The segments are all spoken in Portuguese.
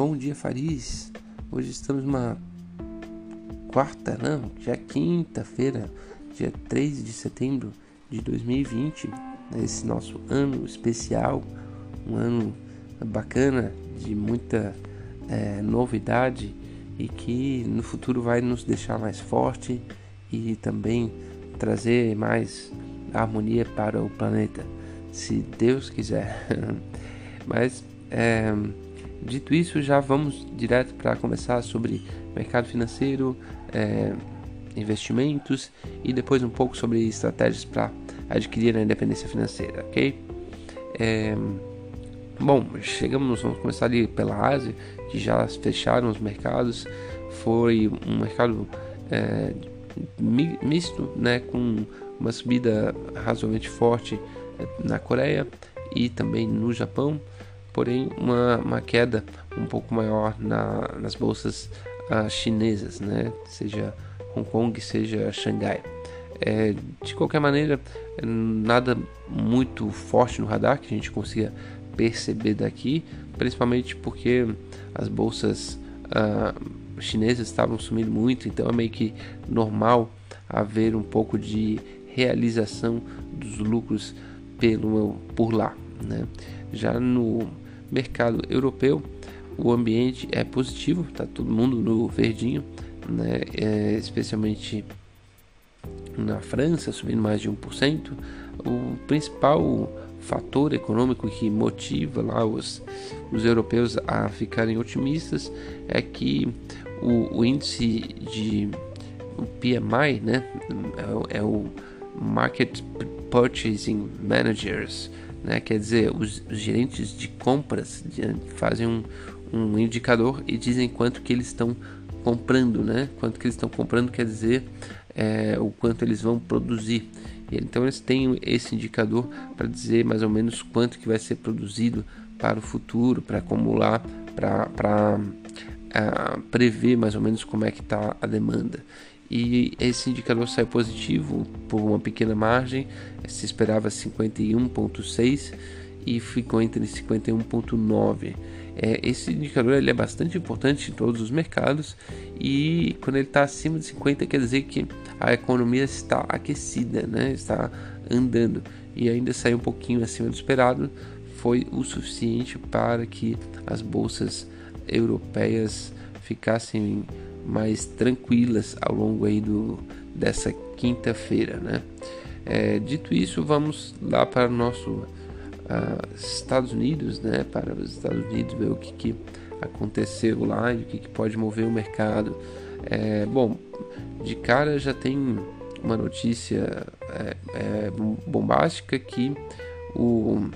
bom dia Faris. Hoje estamos numa quarta, não, já quinta-feira, dia 3 de setembro de 2020, nesse nosso ano especial, um ano bacana, de muita é, novidade e que no futuro vai nos deixar mais forte e também trazer mais harmonia para o planeta, se Deus quiser. Mas é, dito isso, já vamos direto para começar sobre mercado financeiro, é, investimentos e depois um pouco sobre estratégias para adquirir a independência financeira, ok? É, bom, chegamos, vamos começar ali pela Ásia, que já fecharam os mercados. Foi um mercado é, misto, né, com uma subida razoavelmente forte é, na Coreia e também no Japão, porém uma, uma queda um pouco maior na, nas bolsas uh, chinesas, né, seja Hong Kong, seja Xangai. É, de qualquer maneira, nada muito forte no radar que a gente consiga perceber daqui, principalmente porque as bolsas uh, chinesas estavam sumindo muito, então é meio que normal haver um pouco de realização dos lucros pelo, por lá. Né? Já no mercado europeu, o ambiente é positivo, está todo mundo no verdinho, né? É, especialmente na França, subindo mais de 1%. O principal fator econômico que motiva lá os, os europeus a ficarem otimistas é que o, o índice de o PMI, né, é, é o Market Purchasing Managers, né, quer dizer, os, os gerentes de compras fazem um, um indicador e dizem quanto que eles estão comprando, né? Quanto que eles estão comprando quer dizer é, o quanto eles vão produzir. Então eles têm esse indicador para dizer mais ou menos quanto que vai ser produzido para o futuro, para acumular, para uh, prever mais ou menos como é que está a demanda. E esse indicador sai positivo por uma pequena margem, se esperava 51,6 e ficou entre 51,9. É, esse indicador ele é bastante importante em todos os mercados e quando ele está acima de 50 quer dizer que a economia está aquecida, né? está andando e ainda sair um pouquinho acima do esperado foi o suficiente para que as bolsas europeias ficassem mais tranquilas ao longo aí do, dessa quinta-feira. Né? É, dito isso, vamos lá para o nosso uh, Estados Unidos, né, para os Estados Unidos, ver o que, que aconteceu lá e o que, que pode mover o mercado. É, bom, de cara já tem uma notícia é, é, bombástica que o,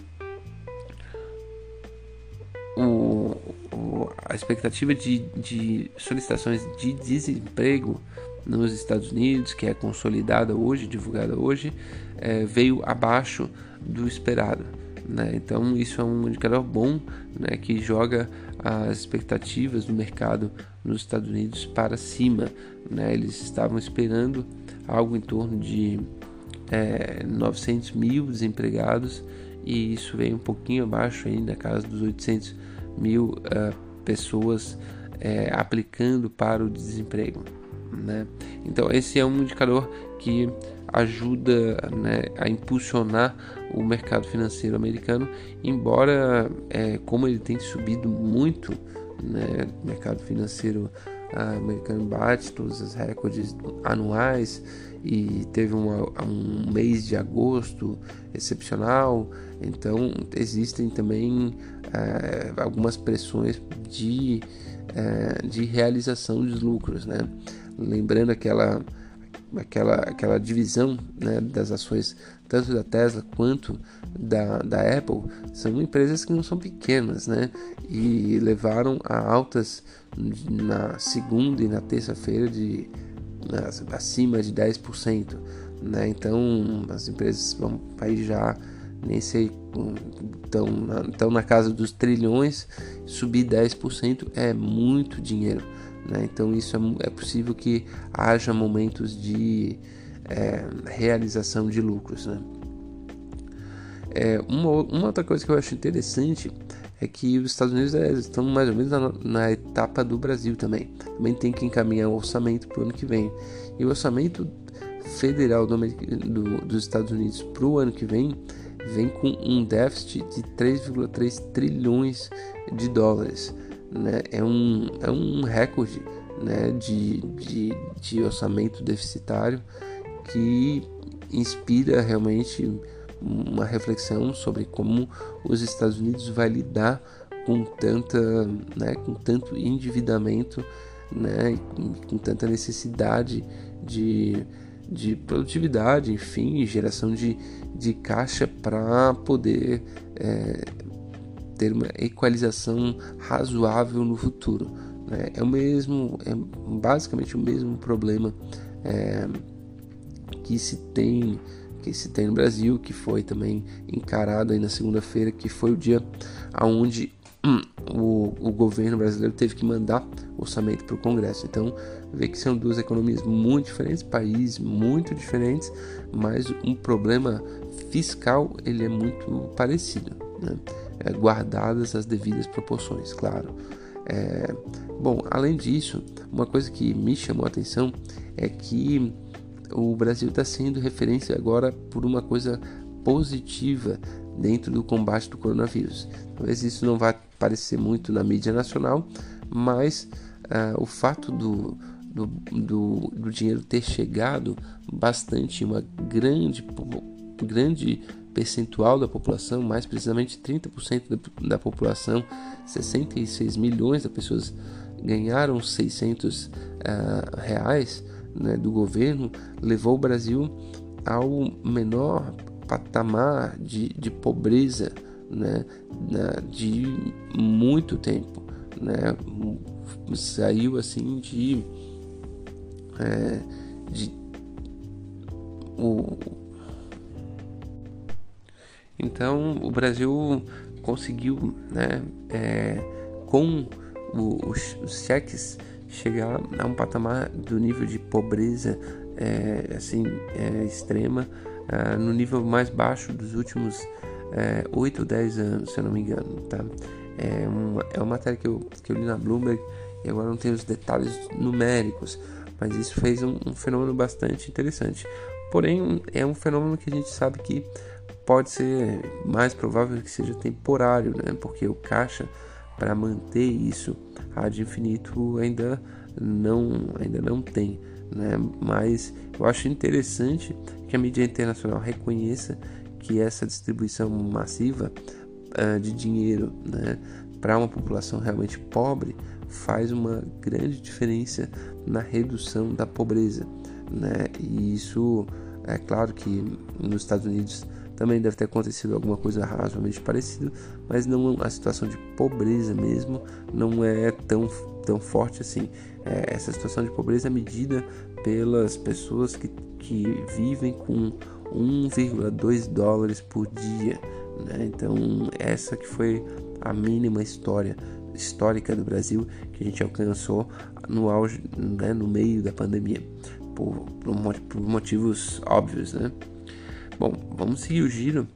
o, o, a expectativa de, de solicitações de desemprego nos Estados Unidos, que é consolidada hoje, divulgada hoje, é, veio abaixo do esperado. Né? Então isso é um indicador bom né, que joga as expectativas do mercado nos Estados Unidos para cima. Né? Eles estavam esperando algo em torno de é, 900 mil desempregados e isso veio um pouquinho abaixo ainda, na casa dos 800 mil uh, pessoas é, aplicando para o desemprego. Né? Então esse é um indicador que ajuda né, a impulsionar o mercado financeiro americano, embora é, como ele tem subido muito, né, mercado financeiro americano bate todos os recordes anuais e teve um mês de agosto excepcional, então existem também é, algumas pressões de, é, de realização dos lucros, né? Lembrando aquela aquela, aquela divisão né, das ações tanto da Tesla quanto da, da Apple são empresas que não são pequenas né, e levaram a altas na segunda e na terça-feira de acima de 10%. Né? Então as empresas vão aí já nem sei estão na, estão na casa dos trilhões, subir 10% é muito dinheiro. Né? Então isso é, é, possível que haja momentos de é, realização de lucros. Né? É, uma, uma outra coisa que eu acho interessante é que os Estados Unidos é, estão mais ou menos na, na, etapa do Brasil também. Também tem que encaminhar o orçamento para o ano que vem. E o orçamento federal do, do, dos Estados Unidos para o ano que vem vem com um déficit de 3,3 trilhões de dólares. Né? É, um, é um recorde né, de, de, de orçamento deficitário que inspira realmente uma reflexão sobre como os Estados Unidos vai lidar com tanta, né, com tanto endividamento, né, com, tanta necessidade de, de produtividade, enfim, geração de, de caixa para poder é, ter uma equalização razoável no futuro. Né? É o mesmo, é basicamente o mesmo problema é, que se tem que se tem no Brasil, que foi também encarado aí na segunda-feira, que foi o dia aonde hum, o, o governo brasileiro teve que mandar orçamento para o Congresso. Então, vê que são duas economias muito diferentes, países muito diferentes, mas um problema fiscal ele é muito parecido, né? é, guardadas as devidas proporções, claro. É, bom, além disso, uma coisa que me chamou a atenção é que o Brasil está sendo referência agora por uma coisa positiva dentro do combate do coronavírus. Talvez isso não vá aparecer muito na mídia nacional, mas uh, o fato do, do, do, do, dinheiro ter chegado bastante, uma grande, grande percentual da população, mais precisamente 30% da, da população, 66 milhões de pessoas ganharam 600 uh, ah, reais né, do governo levou o Brasil ao menor patamar de, de pobreza né, de muito tempo. Né, saiu assim de, é, de o, então o Brasil conseguiu né, é, com os, os cheques chegar a um patamar do nível de pobreza é, assim é, extrema é, no nível mais baixo dos últimos é, 8 ou 10 anos, se eu não me engano, tá? É uma, é uma matéria que eu, que eu li na Bloomberg e agora não tenho os detalhes numéricos, mas isso fez um, um fenômeno bastante interessante. Porém, é um fenômeno que a gente sabe que pode ser mais provável que seja temporário, né? Porque o caixa para manter isso ad infinito ainda não, ainda não tem. Né? Mas eu acho interessante que a mídia internacional reconheça que essa distribuição massiva uh, de dinheiro né, para uma população realmente pobre faz uma grande diferença na redução da pobreza. Né? E isso é claro que nos Estados Unidos também deve ter acontecido alguma coisa razoavelmente parecida, mas não a situação de pobreza mesmo não é tão, tão forte assim. É, essa situação de pobreza é medida pelas pessoas que, que vivem com 1,2 dólares por dia. Né? Então, essa que foi a mínima história histórica do Brasil que a gente alcançou no auge, né, no meio da pandemia, por, por, por motivos óbvios, né? Bom, vamos seguir o giro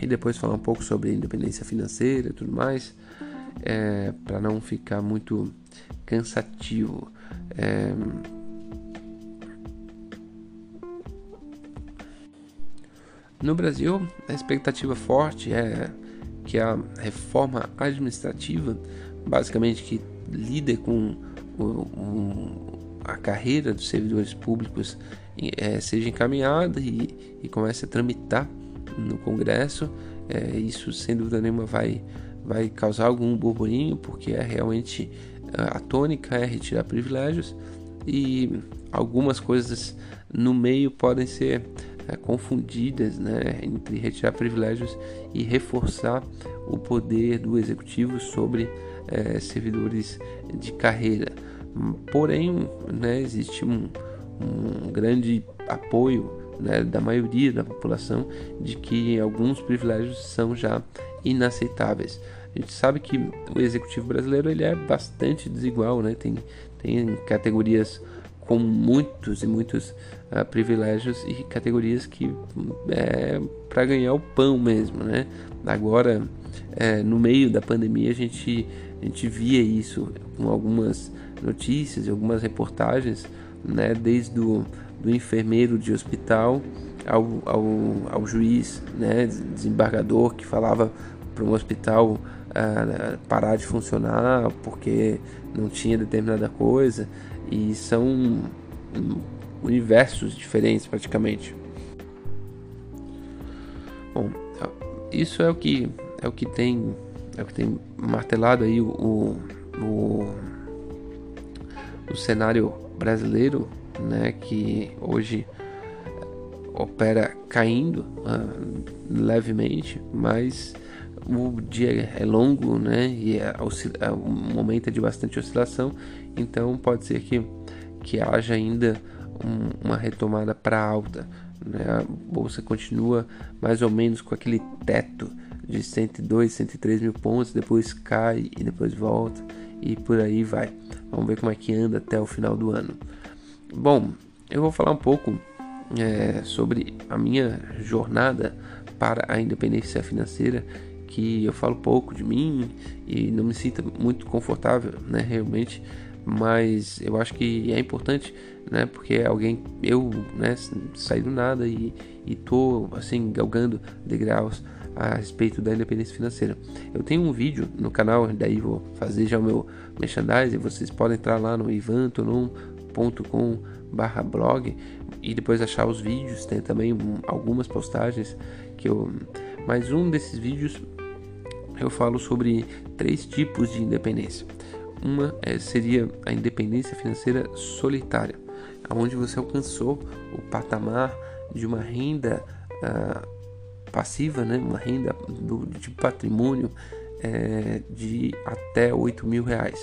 e depois falar um pouco sobre independência financeira e tudo mais, é, para não ficar muito cansativo. É, no Brasil, a expectativa forte é que a reforma administrativa, basicamente que lida com o, o, a carreira dos servidores públicos é, seja encaminhada e, e comece a tramitar no Congresso. É, isso, sem dúvida nenhuma, vai, vai causar algum burburinho, porque é realmente a tônica é retirar privilégios e algumas coisas no meio podem ser é, confundidas né, entre retirar privilégios e reforçar o poder do executivo sobre é, servidores de carreira. Porém, né, existe um, um grande apoio né, da maioria da população de que alguns privilégios são já inaceitáveis. A gente sabe que o executivo brasileiro ele é bastante desigual, né? tem, tem categorias com muitos e muitos uh, privilégios e categorias que é para ganhar o pão mesmo, né? Agora é, no meio da pandemia a gente, a gente via isso com algumas notícias e algumas reportagens, né, desde o do enfermeiro de hospital ao, ao, ao juiz, né, desembargador que falava para um hospital uh, parar de funcionar porque não tinha determinada coisa e são universos diferentes praticamente. Bom, isso é o que é o que tem é o que tem martelado aí o, o, o cenário brasileiro, né, que hoje opera caindo uh, levemente, mas o dia é longo, né, e é, é, o momento de bastante oscilação, então pode ser que, que haja ainda um, uma retomada para alta. Né? A bolsa continua mais ou menos com aquele teto de 102, 103 mil pontos, depois cai e depois volta e por aí vai. Vamos ver como é que anda até o final do ano. Bom, eu vou falar um pouco é, sobre a minha jornada para a independência financeira, que eu falo pouco de mim e não me sinto muito confortável, né, realmente, mas eu acho que é importante, né, porque é alguém, eu, né, saí do nada e, e tô, assim, galgando degraus a respeito da independência financeira. Eu tenho um vídeo no canal, daí vou fazer já o meu merchandising, vocês podem entrar lá no ivantonon.com barra blog e depois achar os vídeos, tem também algumas postagens que eu... Mas um desses vídeos eu falo sobre três tipos de independência. Uma é, seria a independência financeira solitária, onde você alcançou o patamar de uma renda uh, passiva, né? uma renda do, de patrimônio é, de até 8 mil reais.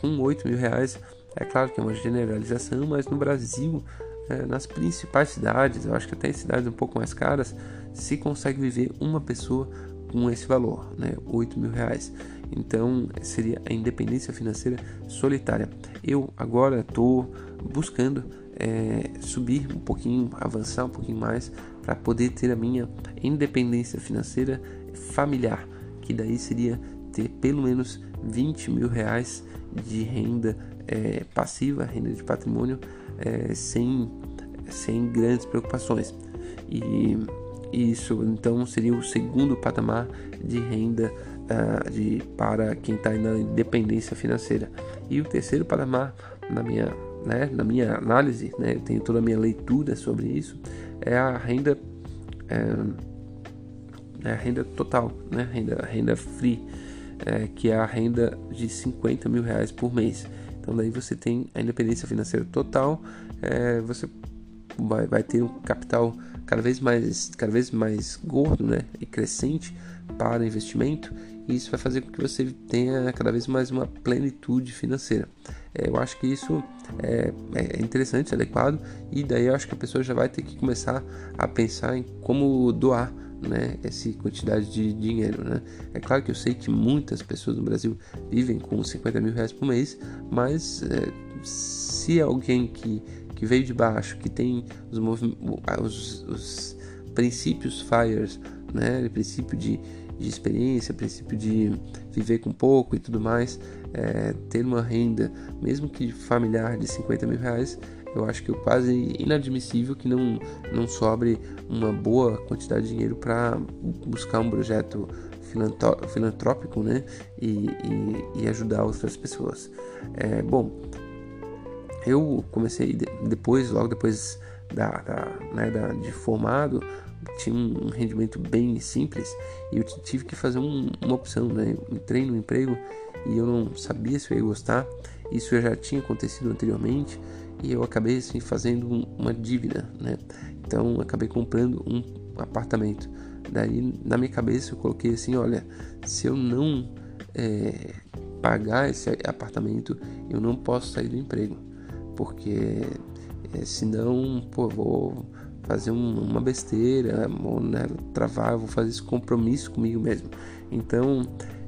Com 8 mil reais, é claro que é uma generalização, mas no Brasil, é, nas principais cidades, eu acho que até em cidades um pouco mais caras, se consegue viver uma pessoa com esse valor, né? 8 mil reais. Então seria a independência financeira solitária. Eu agora estou buscando é, subir um pouquinho, avançar um pouquinho mais para poder ter a minha independência financeira familiar, que daí seria ter pelo menos 20 mil reais de renda é, passiva, renda de patrimônio, é, sem, sem grandes preocupações. E isso então seria o segundo patamar de renda uh, de, para quem está na independência financeira. E o terceiro patamar, na minha, né, na minha análise, né, eu tenho toda a minha leitura sobre isso, é a renda, é, é a renda total, né, renda, renda free, é, que é a renda de 50 mil reais por mês. Então daí você tem a independência financeira total, é, você vai, vai ter um capital cada vez mais, cada vez mais gordo né, e crescente para investimento e isso vai fazer com que você tenha cada vez mais uma plenitude financeira. É, eu acho que isso é, é, interessante, é adequado e daí eu acho que a pessoa já vai ter que começar a pensar em como doar né, essa quantidade de dinheiro. Né? É claro que eu sei que muitas pessoas no Brasil vivem com 50 mil reais por mês, mas é, se alguém que que veio de baixo, que tem os, os, os princípios FIRES, né? O princípio de, de experiência, princípio de viver com pouco e tudo mais, é, ter uma renda, mesmo que familiar, de 50 mil reais, eu acho que é quase inadmissível que não, não sobre uma boa quantidade de dinheiro para buscar um projeto filantrópico né? e, e, e ajudar outras pessoas. É, bom, eu comecei depois, logo depois da, da, né, da, de formado, tinha um rendimento bem simples e eu tive que fazer um, uma opção, né? Eu entrei no emprego e eu não sabia se eu ia gostar. Isso já tinha acontecido anteriormente e eu acabei assim fazendo um, uma dívida, né? Então acabei comprando um apartamento. Daí na minha cabeça eu coloquei assim, olha, se eu não é, pagar esse apartamento, eu não posso sair do emprego porque é, senão, pô, vou fazer um, uma besteira, vou né, travar, vou fazer esse compromisso comigo mesmo. Então,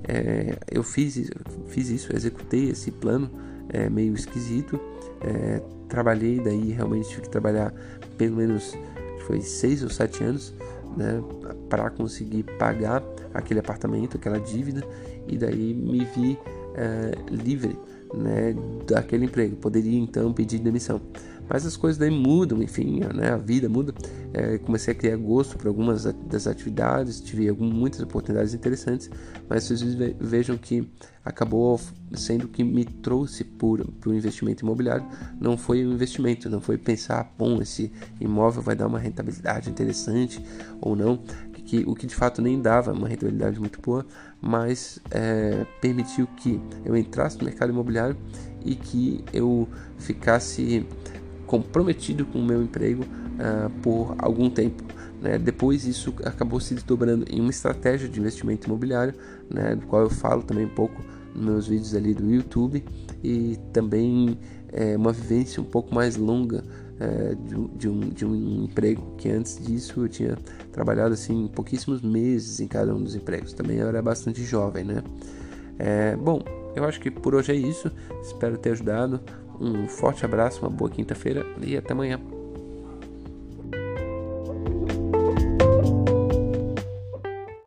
é, eu fiz, fiz isso, executei esse plano é, meio esquisito, é, trabalhei, daí realmente tive que trabalhar pelo menos foi seis ou sete anos né, para conseguir pagar aquele apartamento, aquela dívida, e daí me vi é, livre né, daquele emprego. Poderia então pedir demissão. Mas as coisas daí mudam, enfim, né, a vida muda. É, comecei a criar gosto por algumas das atividades, tive muitas oportunidades interessantes, mas vocês vejam que acabou sendo que me trouxe para o investimento imobiliário. Não foi o investimento, não foi pensar, bom, esse imóvel vai dar uma rentabilidade interessante ou não, que o que de fato nem dava uma rentabilidade muito boa, mas é, permitiu que eu entrasse no mercado imobiliário e que eu ficasse comprometido com o meu emprego uh, por algum tempo. Né? Depois isso acabou se desdobrando em uma estratégia de investimento imobiliário, né? do qual eu falo também um pouco nos meus vídeos ali do YouTube e também é, uma vivência um pouco mais longa é, de, de, um, de um emprego que antes disso eu tinha trabalhado assim pouquíssimos meses em cada um dos empregos. Também eu era bastante jovem, né? É, bom, eu acho que por hoje é isso. Espero ter ajudado. Um forte abraço, uma boa quinta-feira e até amanhã.